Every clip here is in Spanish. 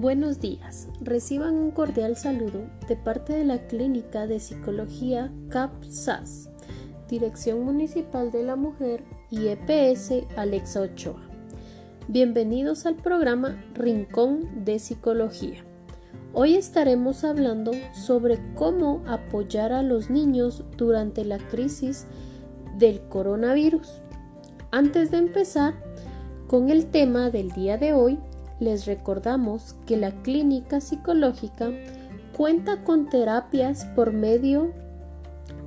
Buenos días, reciban un cordial saludo de parte de la Clínica de Psicología CAPSAS, Dirección Municipal de la Mujer y EPS Alexa Ochoa. Bienvenidos al programa Rincón de Psicología. Hoy estaremos hablando sobre cómo apoyar a los niños durante la crisis del coronavirus. Antes de empezar con el tema del día de hoy, les recordamos que la clínica psicológica cuenta con terapias por medio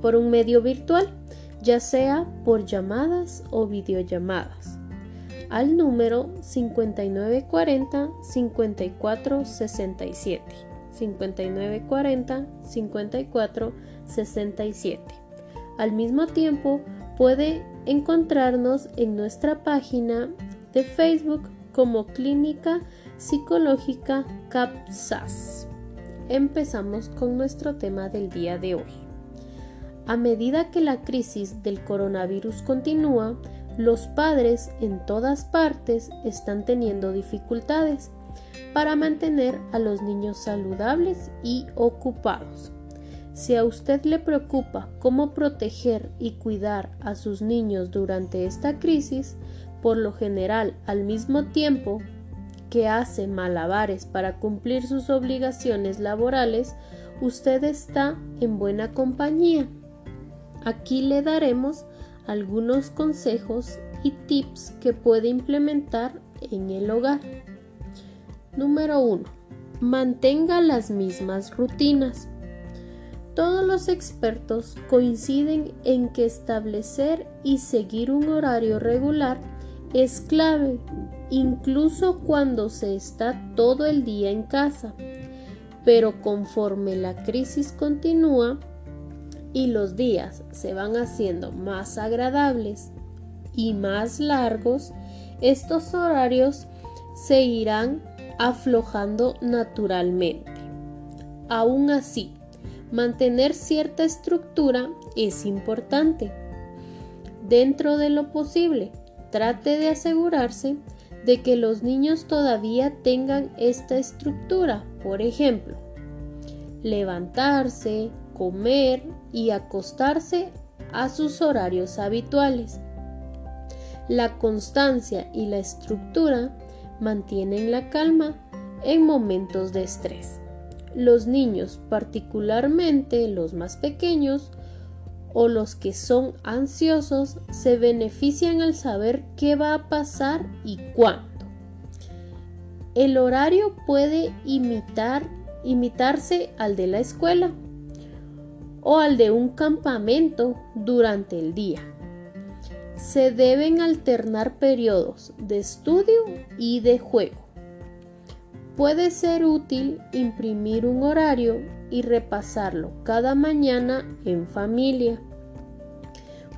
por un medio virtual, ya sea por llamadas o videollamadas al número 5940 5467 5940 5467. Al mismo tiempo, puede encontrarnos en nuestra página de Facebook como Clínica Psicológica CAPSAS. Empezamos con nuestro tema del día de hoy. A medida que la crisis del coronavirus continúa, los padres en todas partes están teniendo dificultades para mantener a los niños saludables y ocupados. Si a usted le preocupa cómo proteger y cuidar a sus niños durante esta crisis, por lo general al mismo tiempo que hace malabares para cumplir sus obligaciones laborales, usted está en buena compañía. Aquí le daremos algunos consejos y tips que puede implementar en el hogar. Número 1. Mantenga las mismas rutinas. Todos los expertos coinciden en que establecer y seguir un horario regular es clave, incluso cuando se está todo el día en casa. Pero conforme la crisis continúa, y los días se van haciendo más agradables y más largos, estos horarios se irán aflojando naturalmente. Aún así, mantener cierta estructura es importante. Dentro de lo posible, trate de asegurarse de que los niños todavía tengan esta estructura. Por ejemplo, levantarse, comer y acostarse a sus horarios habituales. La constancia y la estructura mantienen la calma en momentos de estrés. Los niños, particularmente los más pequeños o los que son ansiosos, se benefician al saber qué va a pasar y cuándo. El horario puede imitar, imitarse al de la escuela o al de un campamento durante el día. Se deben alternar periodos de estudio y de juego. Puede ser útil imprimir un horario y repasarlo cada mañana en familia.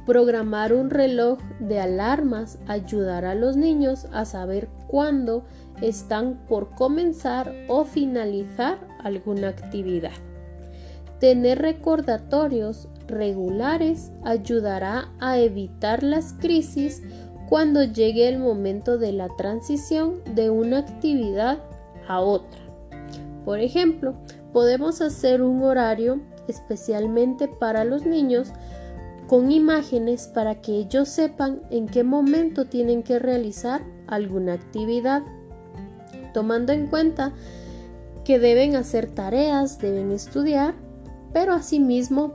Programar un reloj de alarmas ayudará a los niños a saber cuándo están por comenzar o finalizar alguna actividad. Tener recordatorios regulares ayudará a evitar las crisis cuando llegue el momento de la transición de una actividad a otra. Por ejemplo, podemos hacer un horario especialmente para los niños con imágenes para que ellos sepan en qué momento tienen que realizar alguna actividad, tomando en cuenta que deben hacer tareas, deben estudiar pero asimismo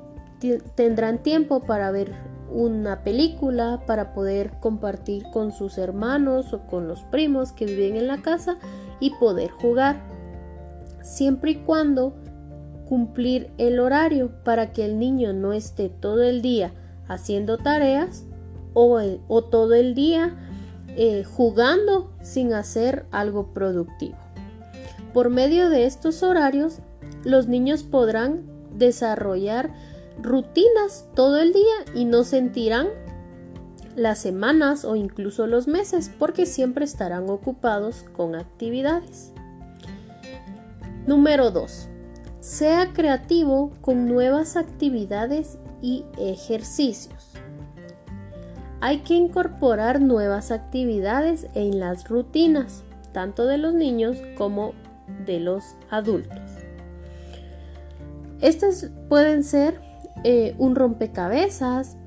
tendrán tiempo para ver una película, para poder compartir con sus hermanos o con los primos que viven en la casa y poder jugar. Siempre y cuando cumplir el horario para que el niño no esté todo el día haciendo tareas o, todo el día eh, jugando sin hacer algo productivo. Por medio de estos horarios, los niños podrán desarrollar rutinas todo el día y no sentirán las semanas o incluso los meses porque siempre estarán ocupados con actividades. Número 2. Sea creativo con nuevas actividades y ejercicios. Hay que incorporar nuevas actividades en las rutinas, tanto de los niños como de los adultos. Estas pueden ser eh, un rompecabezas,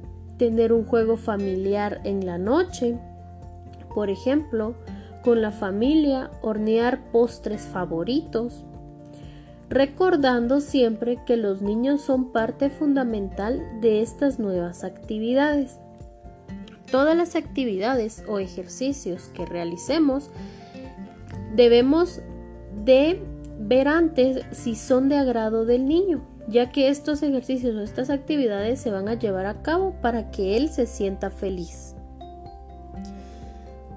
tener un juego familiar en la noche, por ejemplo, con la familia hornear postres favoritos, recordando siempre que los niños son parte fundamental de estas nuevas actividades. Todas las actividades o ejercicios que realicemos debemos de ver antes si son de agrado del niño ya que estos ejercicios o estas actividades se van a llevar a cabo para que él se sienta feliz.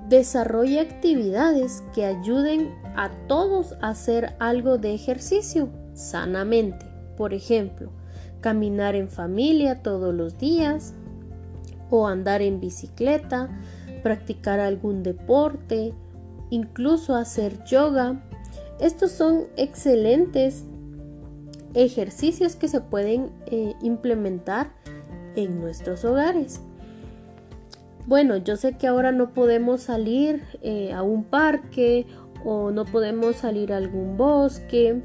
Desarrolle actividades que ayuden a todos a hacer algo de ejercicio sanamente. Por ejemplo, caminar en familia todos los días o andar en bicicleta, practicar algún deporte, incluso hacer yoga. Estos son excelentes ejercicios que se pueden eh, implementar en nuestros hogares. Bueno, yo sé que ahora no podemos salir eh, a un parque o no podemos salir a algún bosque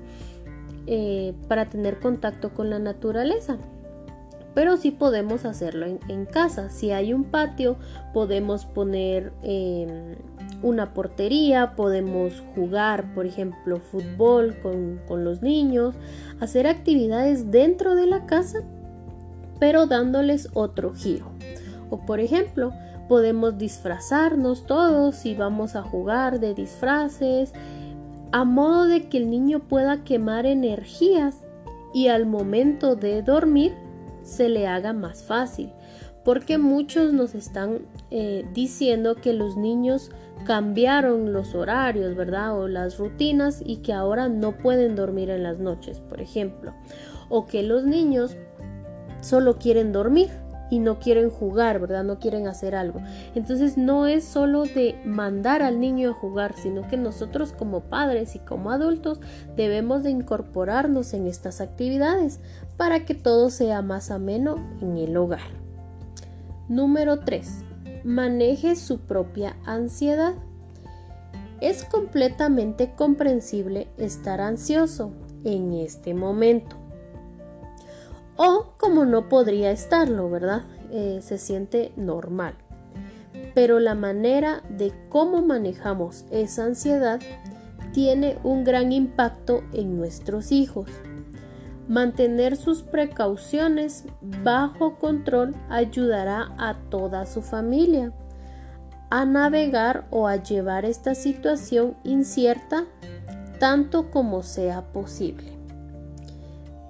eh, para tener contacto con la naturaleza pero sí podemos hacerlo en, casa. Si hay un patio, podemos poner em, una portería, podemos jugar, por ejemplo, fútbol con, con los niños, hacer actividades dentro de la casa, pero dándoles otro giro. O por ejemplo, podemos disfrazarnos todos y vamos a jugar de disfraces, a modo de que el niño pueda quemar energías y al momento de dormir se le haga más fácil. Porque muchos nos están eh, diciendo que los niños cambiaron los horarios, ¿verdad? O las rutinas y que ahora no pueden dormir en las noches, por ejemplo. O que los niños solo quieren dormir y no quieren jugar, ¿verdad? No quieren hacer algo. Entonces no es solo de mandar al niño a jugar, sino que nosotros como padres y como adultos debemos de incorporarnos en estas actividades para que todo sea más ameno en el hogar. Número 3. Maneje su propia ansiedad. Es completamente comprensible estar ansioso en este momento. O como no podría estarlo, ¿verdad? Eh, se siente normal. Pero la manera de cómo manejamos esa ansiedad tiene un gran impacto en nuestros hijos. Mantener sus precauciones bajo control ayudará a toda su familia a navegar o a llevar esta situación incierta tanto como sea posible.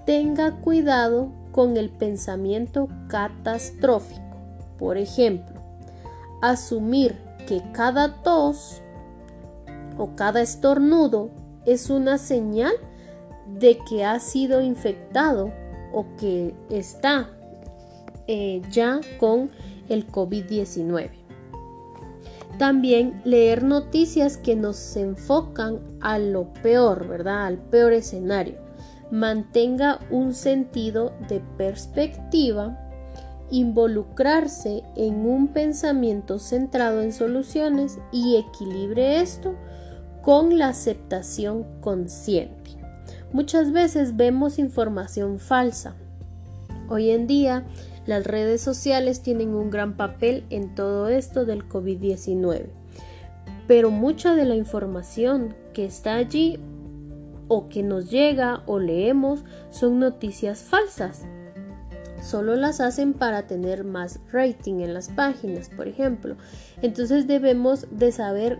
Tenga cuidado con el pensamiento catastrófico. Por ejemplo, asumir que cada tos o cada estornudo es una señal de que ha sido infectado o que está eh, ya con el COVID-19. También leer noticias que nos enfocan a lo peor, ¿verdad? Al peor escenario. Mantenga un sentido de perspectiva, involucrarse en un pensamiento centrado en soluciones y equilibre esto con la aceptación consciente. Muchas veces vemos información falsa. Hoy en día las redes sociales tienen un gran papel en todo esto del COVID-19, pero mucha de la información que está allí o que nos llega o leemos son noticias falsas. Solo las hacen para tener más rating en las páginas, por ejemplo. Entonces debemos de saber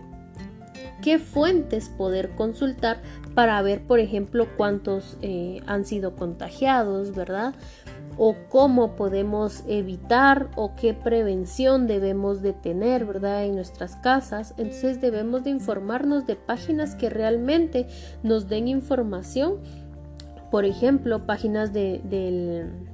qué fuentes poder consultar para ver, por ejemplo, cuántos eh, han sido contagiados, ¿verdad? O cómo podemos evitar o qué prevención debemos de tener, ¿verdad? En nuestras casas. Entonces debemos de informarnos de páginas que realmente nos den información. Por ejemplo, páginas de, del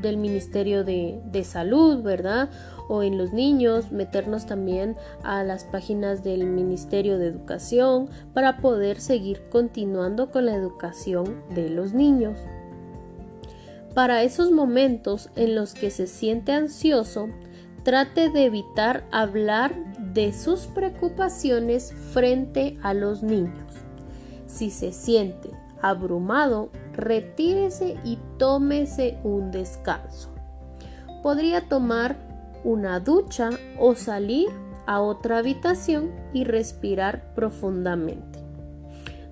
del Ministerio de, Salud, ¿verdad? O en los niños, meternos también a las páginas del Ministerio de Educación para poder seguir continuando con la educación de los niños. Para esos momentos en los que se siente ansioso, trate de evitar hablar de sus preocupaciones frente a los niños. Si se siente abrumado, retírese y tómese un descanso. Podría tomar una ducha o salir a otra habitación y respirar profundamente.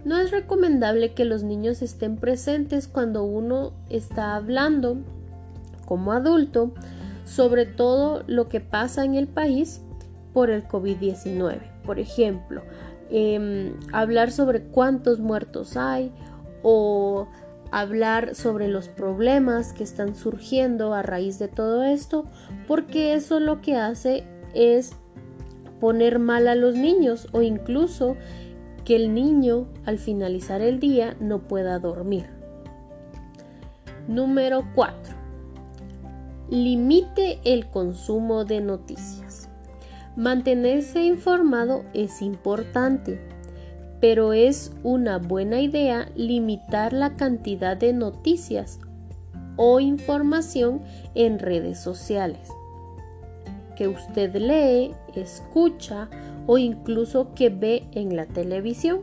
No es recomendable que los niños estén presentes cuando uno está hablando como adulto sobre todo lo que pasa en el país por el COVID-19. Por ejemplo, em, hablar sobre cuántos muertos hay o hablar sobre los problemas que están surgiendo a raíz de todo esto, porque eso lo que hace es poner mal a los niños o incluso que el niño al finalizar el día no pueda dormir. Número 4. Limite el consumo de noticias. Mantenerse informado es importante, pero es una buena idea limitar la cantidad de noticias o información en redes sociales que usted lee, escucha o incluso que ve en la televisión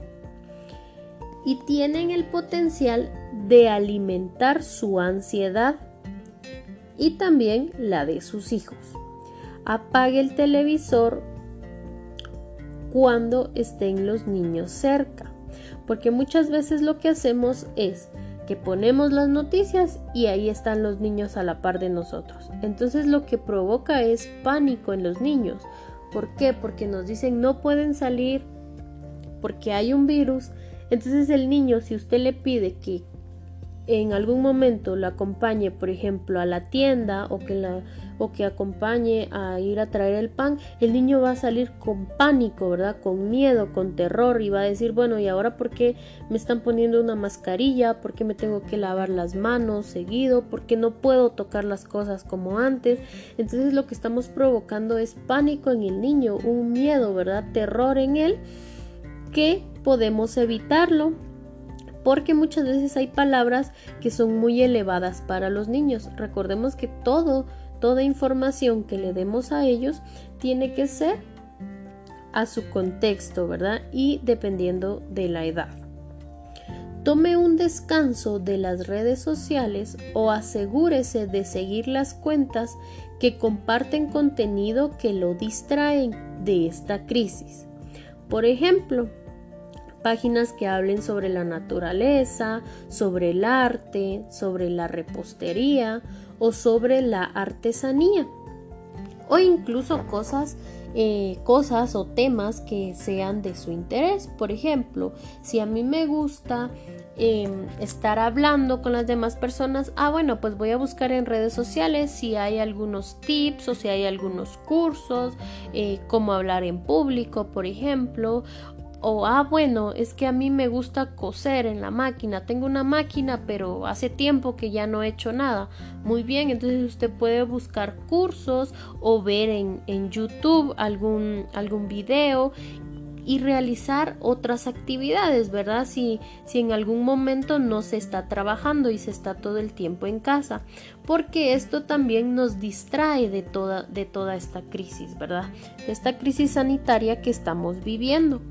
y tienen el potencial de alimentar su ansiedad y también la de sus hijos. Apague el televisor cuando estén los niños cerca, porque muchas veces lo que hacemos es que ponemos las noticias y ahí están los niños a la par de nosotros. Entonces lo que provoca es pánico en los niños. ¿Por qué? Porque nos dicen no pueden salir porque hay un virus. Entonces el niño, si usted le pide que en algún momento lo acompañe, por ejemplo, a la tienda o que, la, o que acompañe a ir a traer el pan, el niño va a salir con pánico, ¿verdad? Con miedo, con terror y va a decir, bueno, ¿y ahora por qué me están poniendo una mascarilla? ¿Por qué me tengo que lavar las manos seguido? ¿Por qué no puedo tocar las cosas como antes? Entonces lo que estamos provocando es pánico en el niño, un miedo, ¿verdad? Terror en él que podemos evitarlo porque muchas veces hay palabras que son muy elevadas para los niños. Recordemos que todo, toda información que le demos a ellos tiene que ser a su contexto, ¿verdad? Y dependiendo de la edad. Tome un descanso de las redes sociales o asegúrese de seguir las cuentas que comparten contenido que lo distraen de esta crisis. Por ejemplo, páginas que hablen sobre la naturaleza, sobre el arte, sobre la repostería o sobre la artesanía o incluso cosas eh, cosas o temas que sean de su interés. Por ejemplo, si a mí me gusta em, estar hablando con las demás personas, ah bueno, pues voy a buscar en redes sociales si hay algunos tips o si hay algunos cursos, eh, cómo hablar en público, por ejemplo, o ah bueno es que a mí me gusta coser en la máquina tengo una máquina pero hace tiempo que ya no he hecho nada muy bien entonces usted puede buscar cursos o ver en, en youtube algún algún video y realizar otras actividades, ¿verdad? Si, si en algún momento no se está trabajando y se está todo el tiempo en casa, porque esto también nos distrae de toda, de toda esta crisis, ¿verdad? De esta crisis sanitaria que estamos viviendo.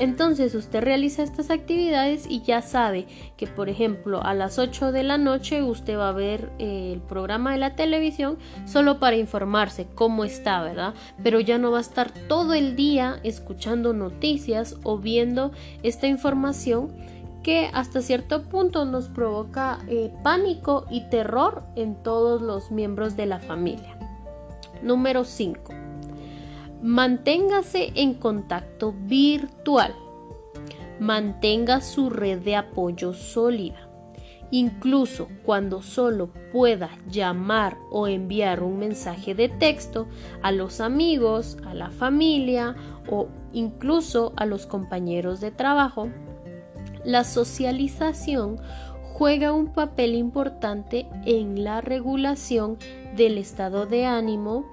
Entonces usted realiza estas actividades y ya sabe que por ejemplo a las 8 de la noche usted va a ver eh, el programa de la televisión solo para informarse cómo está, ¿verdad? Pero ya no va a estar todo el día escuchando noticias o viendo esta información que hasta cierto punto nos provoca eh, pánico y terror en todos los miembros de la familia. Número 5. Manténgase en contacto virtual. Mantenga su red de apoyo sólida. Incluso cuando solo pueda llamar o enviar un mensaje de texto a los amigos, a la familia o incluso a los compañeros de trabajo, la socialización juega un papel importante en la regulación del estado de ánimo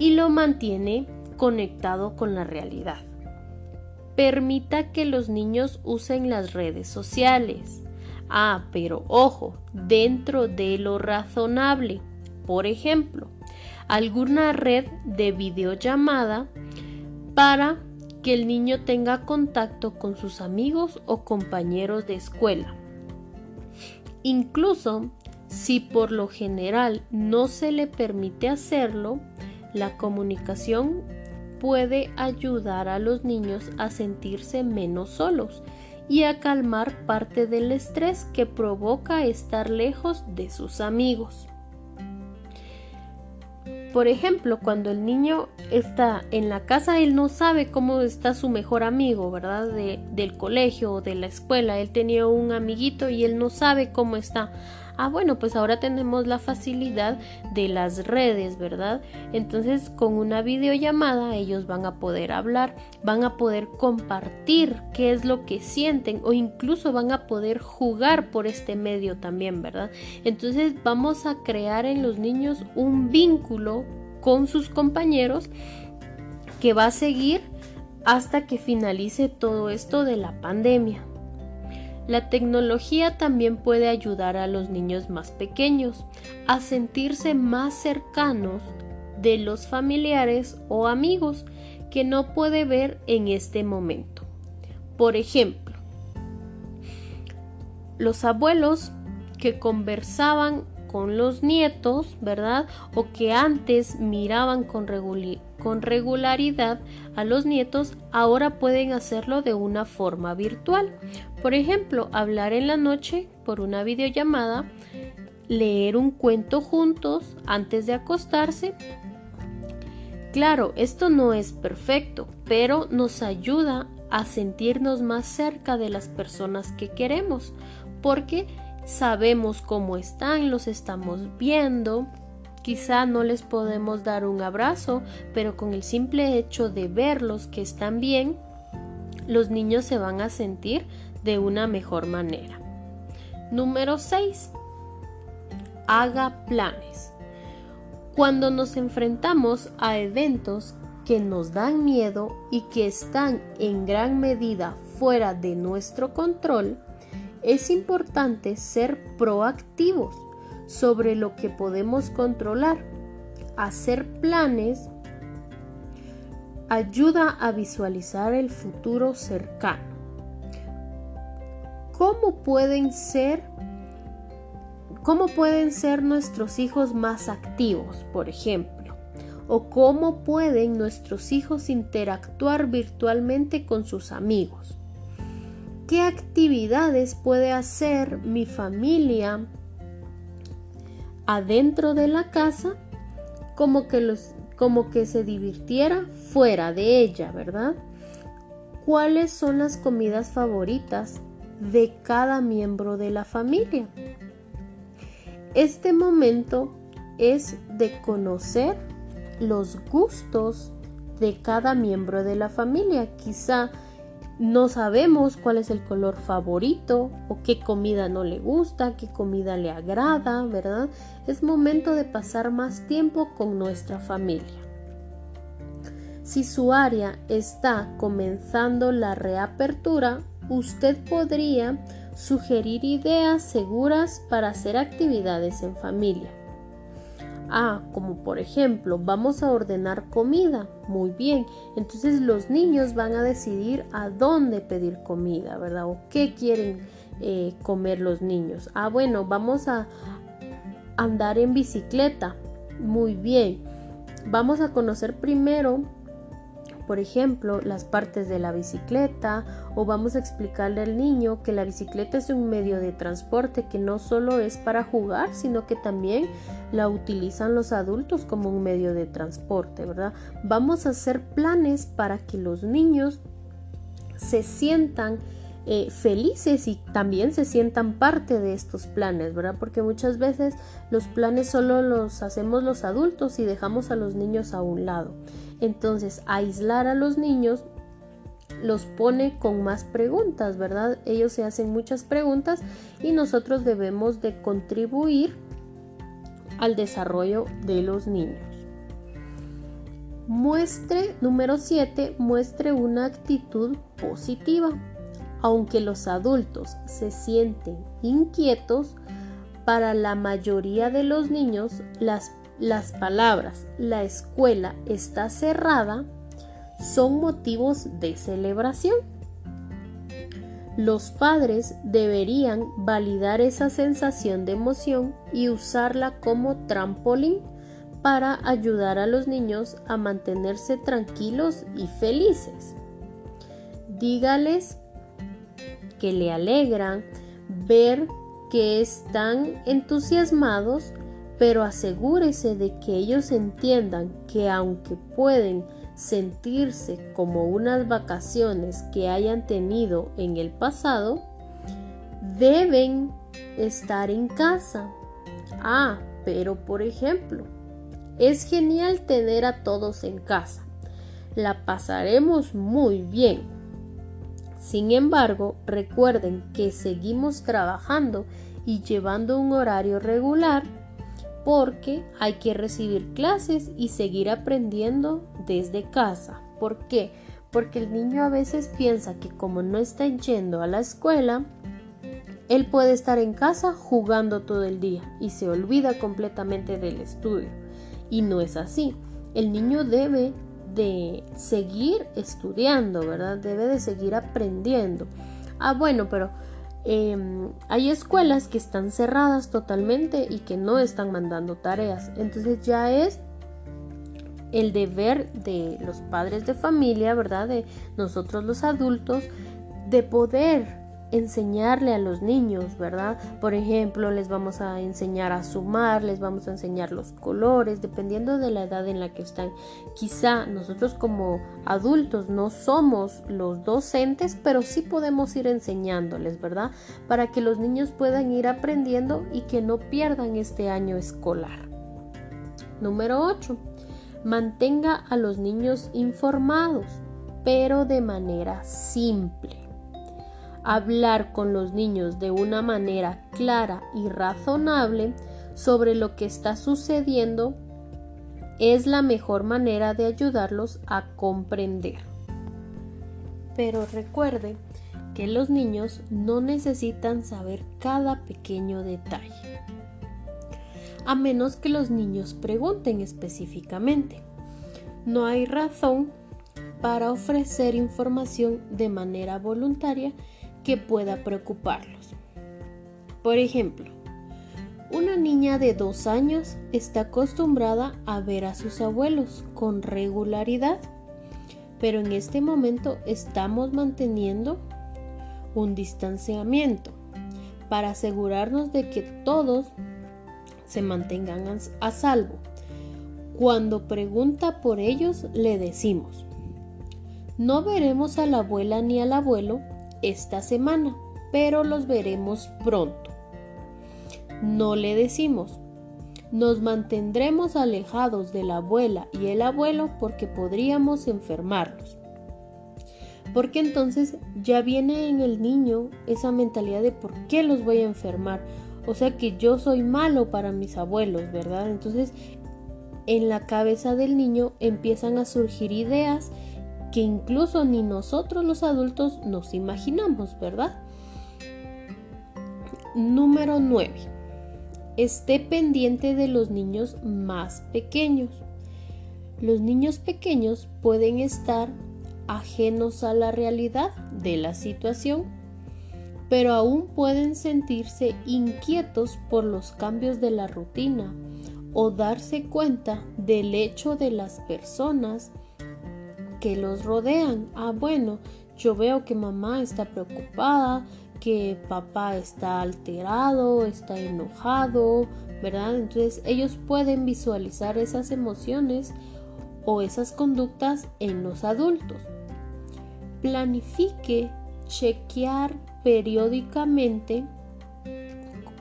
y lo mantiene conectado con la realidad. Permita que los niños usen las redes sociales. Ah, pero ojo, dentro de lo razonable. Por ejemplo, alguna red de videollamada para que el niño tenga contacto con sus amigos o compañeros de escuela. Incluso si por lo general no se le permite hacerlo, la comunicación puede ayudar a los niños a sentirse menos solos y a calmar parte del estrés que provoca estar lejos de sus amigos. Por ejemplo, cuando el niño está en la casa, él no sabe cómo está su mejor amigo, ¿verdad? del colegio o de la escuela. Él tenía un amiguito y él no sabe cómo está. Ah, bueno, pues ahora tenemos la facilidad de las redes, ¿verdad? Entonces con una videollamada ellos van a poder hablar, van a poder compartir qué es lo que sienten o incluso van a poder jugar por este medio también, ¿verdad? Entonces vamos a crear en los niños un vínculo con sus compañeros que va a seguir hasta que finalice todo esto de la pandemia. La tecnología también puede ayudar a los niños más pequeños a sentirse más cercanos de los familiares o amigos que no puede ver en este momento. Por ejemplo, los abuelos que conversaban con los nietos, ¿verdad? O que antes miraban con, regularidad a los nietos, ahora pueden hacerlo de una forma virtual. Por ejemplo, hablar en la noche por una videollamada, leer un cuento juntos antes de acostarse. Claro, esto no es perfecto, pero nos ayuda a sentirnos más cerca de las personas que queremos, porque sabemos cómo están, los estamos viendo. Quizá no les podemos dar un abrazo, pero con el simple hecho de verlos que están bien, los niños se van a sentir de una mejor manera. Número 6. Haga planes. Cuando nos enfrentamos a eventos que nos dan miedo y que están en gran medida fuera de nuestro control, es importante ser proactivos sobre lo que podemos controlar. Hacer planes ayuda a visualizar el futuro cercano. ¿Cómo pueden ser cómo pueden ser nuestros hijos más activos, por ejemplo? ¿O cómo pueden nuestros hijos interactuar virtualmente con sus amigos? ¿Qué actividades puede hacer mi familia adentro de la casa como que, los, como que se divirtiera fuera de ella, ¿verdad? ¿Cuáles son las comidas favoritas de cada miembro de la familia. Este momento es de conocer los gustos de cada miembro de la familia. Quizá no sabemos cuál es el color favorito o qué comida no le gusta, qué comida le agrada, ¿verdad? Es momento de pasar más tiempo con nuestra familia. Si su área está comenzando la reapertura, usted podría sugerir ideas seguras para hacer actividades en familia. Ah, como por ejemplo, vamos a ordenar comida. Muy bien. Entonces los niños van a decidir a dónde pedir comida, ¿verdad? O qué quieren eh, comer los niños. Ah, bueno, vamos a andar en bicicleta. Muy bien. Vamos a conocer primero por ejemplo, las partes de la bicicleta o vamos a explicarle al niño que la bicicleta es un medio de transporte que no solo es para jugar, sino que también la utilizan los adultos como un medio de transporte, ¿verdad? Vamos a hacer planes para que los niños se sientan eh, felices y también se sientan parte de estos planes, ¿verdad? Porque muchas veces los planes solo los hacemos los adultos y dejamos a los niños a un lado. Entonces, aislar a los niños los pone con más preguntas, ¿verdad? Ellos se hacen muchas preguntas y nosotros debemos de contribuir al desarrollo de los niños. Muestre, número 7, muestre una actitud positiva. Aunque los adultos se sienten inquietos, para la mayoría de los niños las las palabras la escuela está cerrada son motivos de celebración. Los padres deberían validar esa sensación de emoción y usarla como trampolín para ayudar a los niños a mantenerse tranquilos y felices. Dígales que le alegran ver que están entusiasmados, pero asegúrese de que ellos entiendan que aunque pueden sentirse como unas vacaciones que hayan tenido en el pasado, deben estar en casa. Ah, pero por ejemplo, es genial tener a todos en casa. La pasaremos muy bien. Sin embargo, recuerden que seguimos trabajando y llevando un horario regular porque hay que recibir clases y seguir aprendiendo desde casa. ¿Por qué? Porque el niño a veces piensa que como no está yendo a la escuela, él puede estar en casa jugando todo el día y se olvida completamente del estudio. Y no es así. El niño debe de seguir estudiando, ¿verdad? Debe de seguir aprendiendo. Ah, bueno, pero em, hay escuelas que están cerradas totalmente y que no están mandando tareas. Entonces ya es el deber de los padres de familia, ¿verdad? De nosotros los adultos, de poder enseñarle a los niños, ¿verdad? Por ejemplo, les vamos a enseñar a sumar, les vamos a enseñar los colores, dependiendo de la edad en la que están. Quizá nosotros como adultos no somos los docentes, pero sí podemos ir enseñándoles, ¿verdad? Para que los niños puedan ir aprendiendo y que no pierdan este año escolar. Número 8. Mantenga a los niños informados, pero de manera simple hablar con los niños de una manera clara y razonable sobre lo que está sucediendo es la mejor manera de ayudarlos a comprender. Pero recuerde que los niños no necesitan saber cada pequeño detalle, a menos que los niños pregunten específicamente. No hay razón para ofrecer información de manera voluntaria que pueda preocuparlos. Por ejemplo, una niña de dos años está acostumbrada a ver a sus abuelos con regularidad, pero en este momento estamos manteniendo un distanciamiento para asegurarnos de que todos se mantengan a salvo. Cuando pregunta por ellos, le decimos, no veremos a la abuela ni al abuelo esta semana, pero los veremos pronto. No le decimos, nos mantendremos alejados de la abuela y el abuelo porque podríamos enfermarlos. Porque entonces ya viene en el niño esa mentalidad de por qué los voy a enfermar. O sea que yo soy malo para mis abuelos, ¿verdad? Entonces en la cabeza del niño empiezan a surgir ideas que incluso ni nosotros los adultos nos imaginamos, ¿verdad? Número 9. Esté pendiente de los niños más pequeños. Los niños pequeños pueden estar ajenos a la realidad de la situación, pero aún pueden sentirse inquietos por los cambios de la rutina o darse cuenta del hecho de las personas que los rodean. Ah, bueno, yo veo que mamá está preocupada, que papá está alterado, está enojado, ¿verdad? Entonces ellos pueden visualizar esas emociones o esas conductas en los adultos. Planifique chequear periódicamente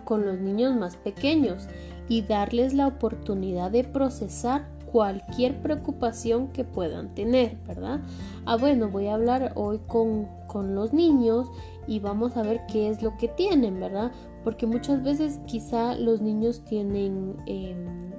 con los niños más pequeños y darles la oportunidad de procesar cualquier preocupación que puedan tener, ¿verdad? Ah, bueno, voy a hablar hoy con, con los niños y vamos a ver qué es lo que tienen, ¿verdad? Porque muchas veces quizá los niños tienen em,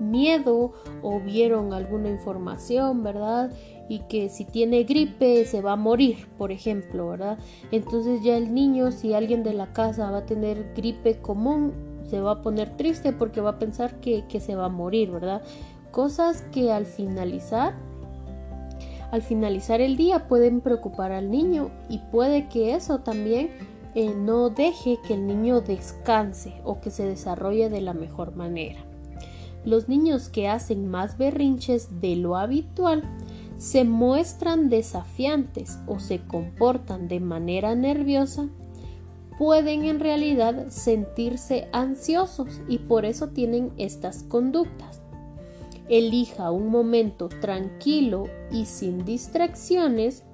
miedo o vieron alguna información, ¿verdad? Y que si tiene gripe se va a morir, por ejemplo, ¿verdad? Entonces ya el niño, si alguien de la casa va a tener gripe común, se va a poner triste porque va a pensar que, que se va a morir, ¿verdad? Cosas que al finalizar Al finalizar el día pueden preocupar al niño y puede que eso también eh, no deje que el niño descanse o que se desarrolle de la mejor manera. Los niños que hacen más berrinches de lo habitual se muestran desafiantes o se comportan de manera nerviosa, pueden en realidad sentirse ansiosos y por eso tienen estas conductas. Elija un momento tranquilo y sin distracciones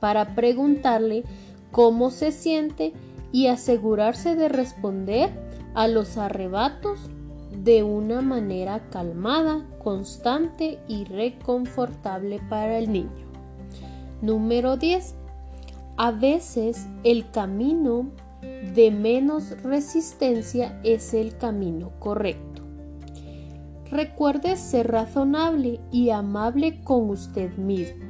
para preguntarle cómo se siente y asegurarse de responder a los arrebatos de una manera calmada, constante y reconfortable para el niño. Número 10. A veces el camino de menos resistencia es el camino correcto. Recuerde ser razonable y amable con usted mismo.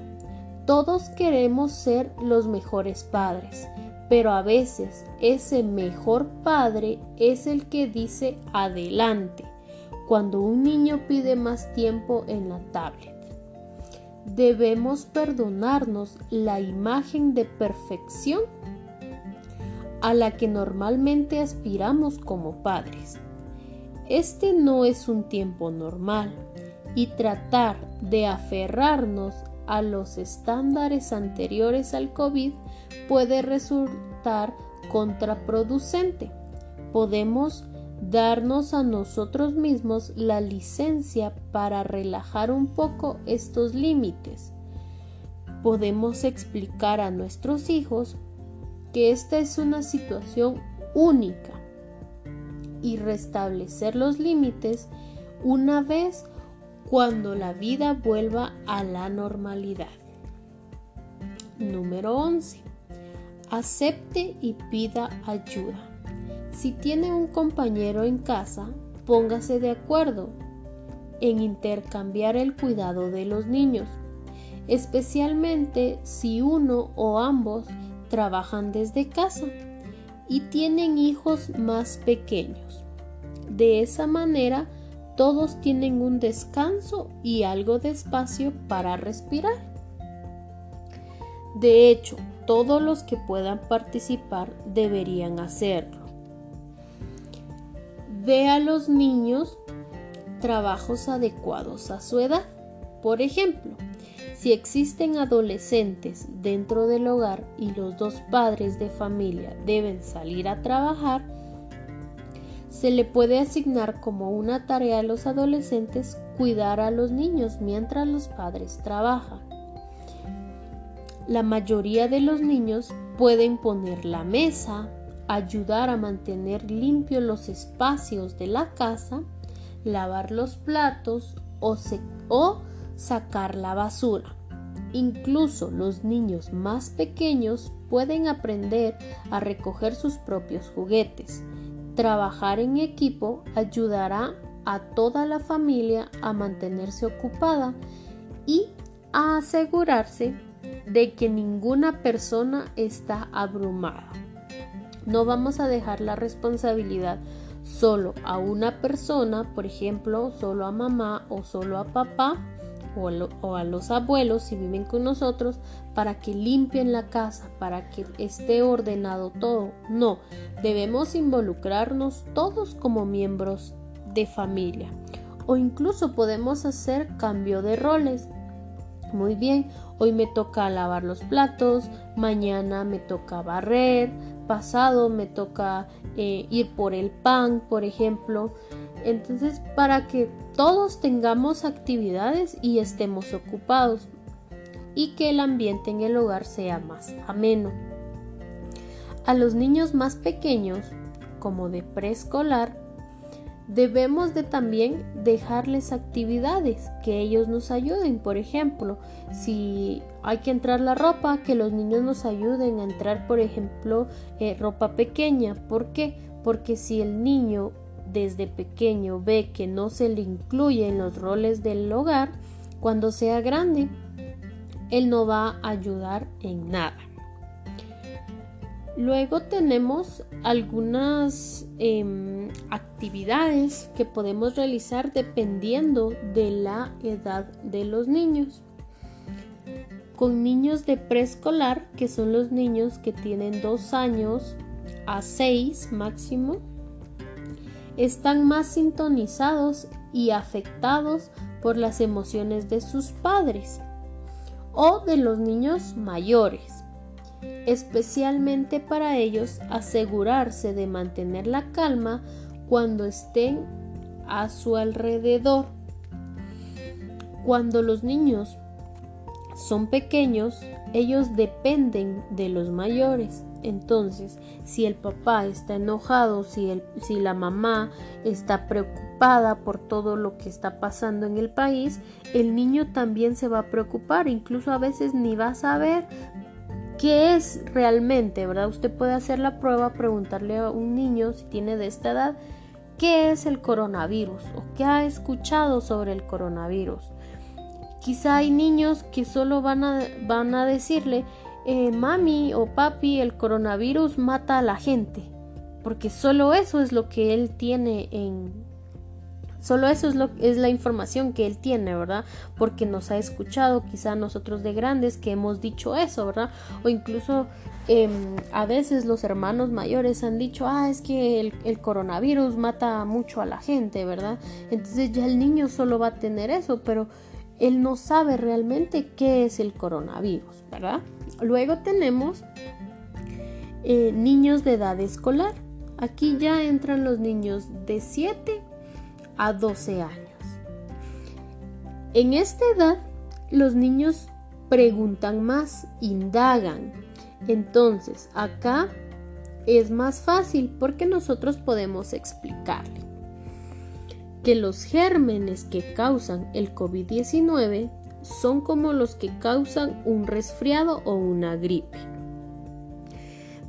Todos queremos ser los mejores padres, pero a veces ese mejor padre es el que dice adelante cuando un niño pide más tiempo en la tablet. Debemos perdonarnos la imagen de perfección a la que normalmente aspiramos como padres. Este no es un tiempo normal y tratar de aferrarnos a los estándares anteriores al COVID puede resultar contraproducente. Podemos darnos a nosotros mismos la licencia para relajar un poco estos límites. Podemos explicar a nuestros hijos que esta es una situación única y restablecer los límites una vez cuando la vida vuelva a la normalidad. Número 11. Acepte y pida ayuda. Si tiene un compañero en casa, póngase de acuerdo en intercambiar el cuidado de los niños, especialmente si uno o ambos trabajan desde casa y tienen hijos más pequeños. De esa manera, todos tienen un descanso y algo de espacio para respirar. De hecho, todos los que puedan participar deberían hacerlo. Ve a los niños trabajos adecuados a su edad. Por ejemplo, si existen adolescentes dentro del hogar y los dos padres de familia deben salir a trabajar, se le puede asignar como una tarea a los adolescentes cuidar a los niños mientras los padres trabajan. La mayoría de los niños pueden poner la mesa, ayudar a mantener limpios los espacios de la casa, lavar los platos o, o sacar la basura. Incluso los niños más pequeños pueden aprender a recoger sus propios juguetes. Trabajar en equipo ayudará a toda la familia a mantenerse ocupada y a asegurarse de que ninguna persona está abrumada. No vamos a dejar la responsabilidad solo a una persona, por ejemplo, solo a mamá o solo a papá o a, los abuelos si viven con nosotros para que limpien la casa, para que esté ordenado todo. No, debemos involucrarnos todos como miembros de familia. O incluso podemos hacer cambio de roles. Muy bien, hoy me toca lavar los platos, mañana me toca barrer, pasado me toca eh, ir por el pan, por ejemplo. Entonces, para que todos tengamos actividades y estemos ocupados y que el ambiente en el hogar sea más ameno. A los niños más pequeños, como de preescolar, debemos de también dejarles actividades que ellos nos ayuden. Por ejemplo, si hay que entrar la ropa, que los niños nos ayuden a entrar, por ejemplo, eh, ropa pequeña. ¿Por qué? Porque si el niño desde pequeño ve que no se le incluye en los roles del hogar, cuando sea grande, él no va a ayudar en nada. Luego tenemos algunas em, actividades que podemos realizar dependiendo de la edad de los niños. con niños de preescolar, que son los niños que tienen dos años a seis máximo, están más sintonizados y afectados por las emociones de sus padres o de los niños mayores. Especialmente para ellos asegurarse de mantener la calma cuando estén a su alrededor. Cuando los niños son pequeños, ellos dependen de los mayores. Entonces, si el papá está enojado, si, si la mamá está preocupada por todo lo que está pasando en el país, el niño también se va a preocupar, incluso a veces ni va a saber qué es realmente, ¿verdad? Usted puede hacer la prueba, preguntarle a un niño si tiene de esta edad, ¿qué es el coronavirus? ¿O qué ha escuchado sobre el coronavirus? Quizá hay niños que solo van a, van a decirle, eh, mami o papi, el coronavirus mata a la gente, porque solo eso es lo que él tiene en... Solo eso es, lo, es la información que él tiene, ¿verdad? Porque nos ha escuchado quizá nosotros de grandes que hemos dicho eso, ¿verdad? O incluso em, a veces los hermanos mayores han dicho, ah, es que el, el, coronavirus mata mucho a la gente, ¿verdad? Entonces ya el niño solo va a tener eso, pero él no sabe realmente qué es el coronavirus, ¿verdad? Luego tenemos eh, niños de edad escolar. Aquí ya entran los niños de 7 a 12 años. En esta edad, los niños preguntan más, indagan. Entonces, acá es más fácil porque nosotros podemos explicarle que los gérmenes que causan el COVID-19 son como los que causan un resfriado o una gripe.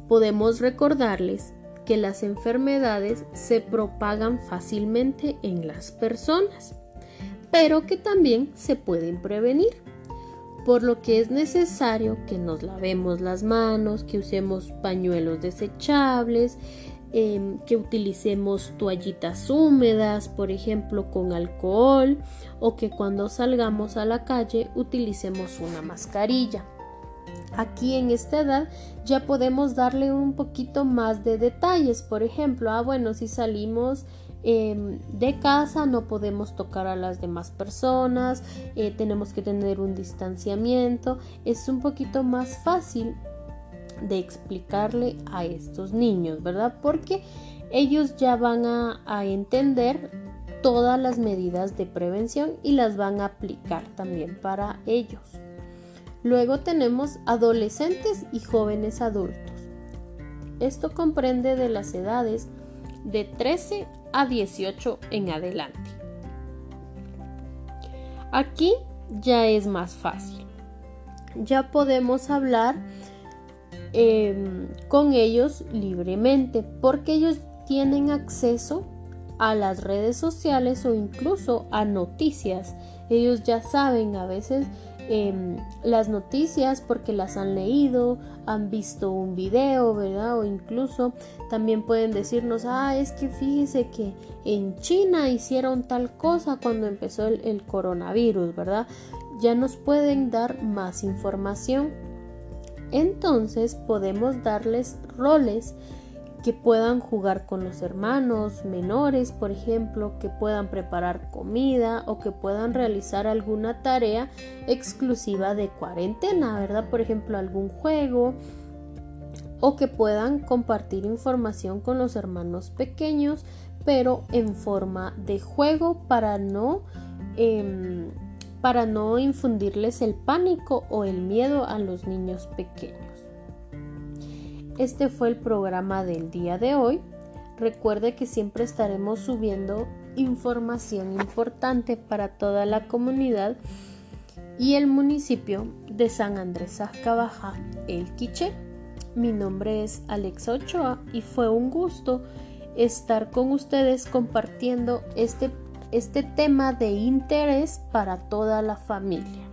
Podemos recordarles que las enfermedades se propagan fácilmente en las personas, pero que también se pueden prevenir, por lo que es necesario que nos lavemos las manos, que usemos pañuelos desechables, Em, que utilicemos toallitas húmedas, por ejemplo, con alcohol, o que cuando salgamos a la calle utilicemos una mascarilla. Aquí en esta edad ya podemos darle un poquito más de detalles. Por ejemplo, ah, bueno, si salimos em, de casa no podemos tocar a las demás personas, eh, tenemos que tener un distanciamiento. Es un poquito más fácil de explicarle a estos niños, ¿verdad? Porque ellos ya van a, entender todas las medidas de prevención y las van a aplicar también para ellos. Luego tenemos adolescentes y jóvenes adultos. Esto comprende de las edades de 13 a 18 en adelante. Aquí ya es más fácil. Ya podemos hablar Em, con ellos libremente porque ellos tienen acceso a las redes sociales o incluso a noticias. Ellos ya saben a veces em, las noticias porque las han leído, han visto un video, ¿verdad? O incluso también pueden decirnos, ah, es que fíjese que en China hicieron tal cosa cuando empezó el, el coronavirus, ¿verdad? Ya nos pueden dar más información entonces podemos darles roles que puedan jugar con los hermanos menores, por ejemplo, que puedan preparar comida o que puedan realizar alguna tarea exclusiva de cuarentena, ¿verdad? Por ejemplo, algún juego o que puedan compartir información con los hermanos pequeños, pero en forma de juego para no em, para no infundirles el pánico o el miedo a los niños pequeños. Este fue el programa del día de hoy. Recuerde que siempre estaremos subiendo información importante para toda la comunidad y el municipio de San Andrés Azcabaja, El Quiché. Mi nombre es Alexa Ochoa y fue un gusto estar con ustedes compartiendo este este tema de interés para toda la familia.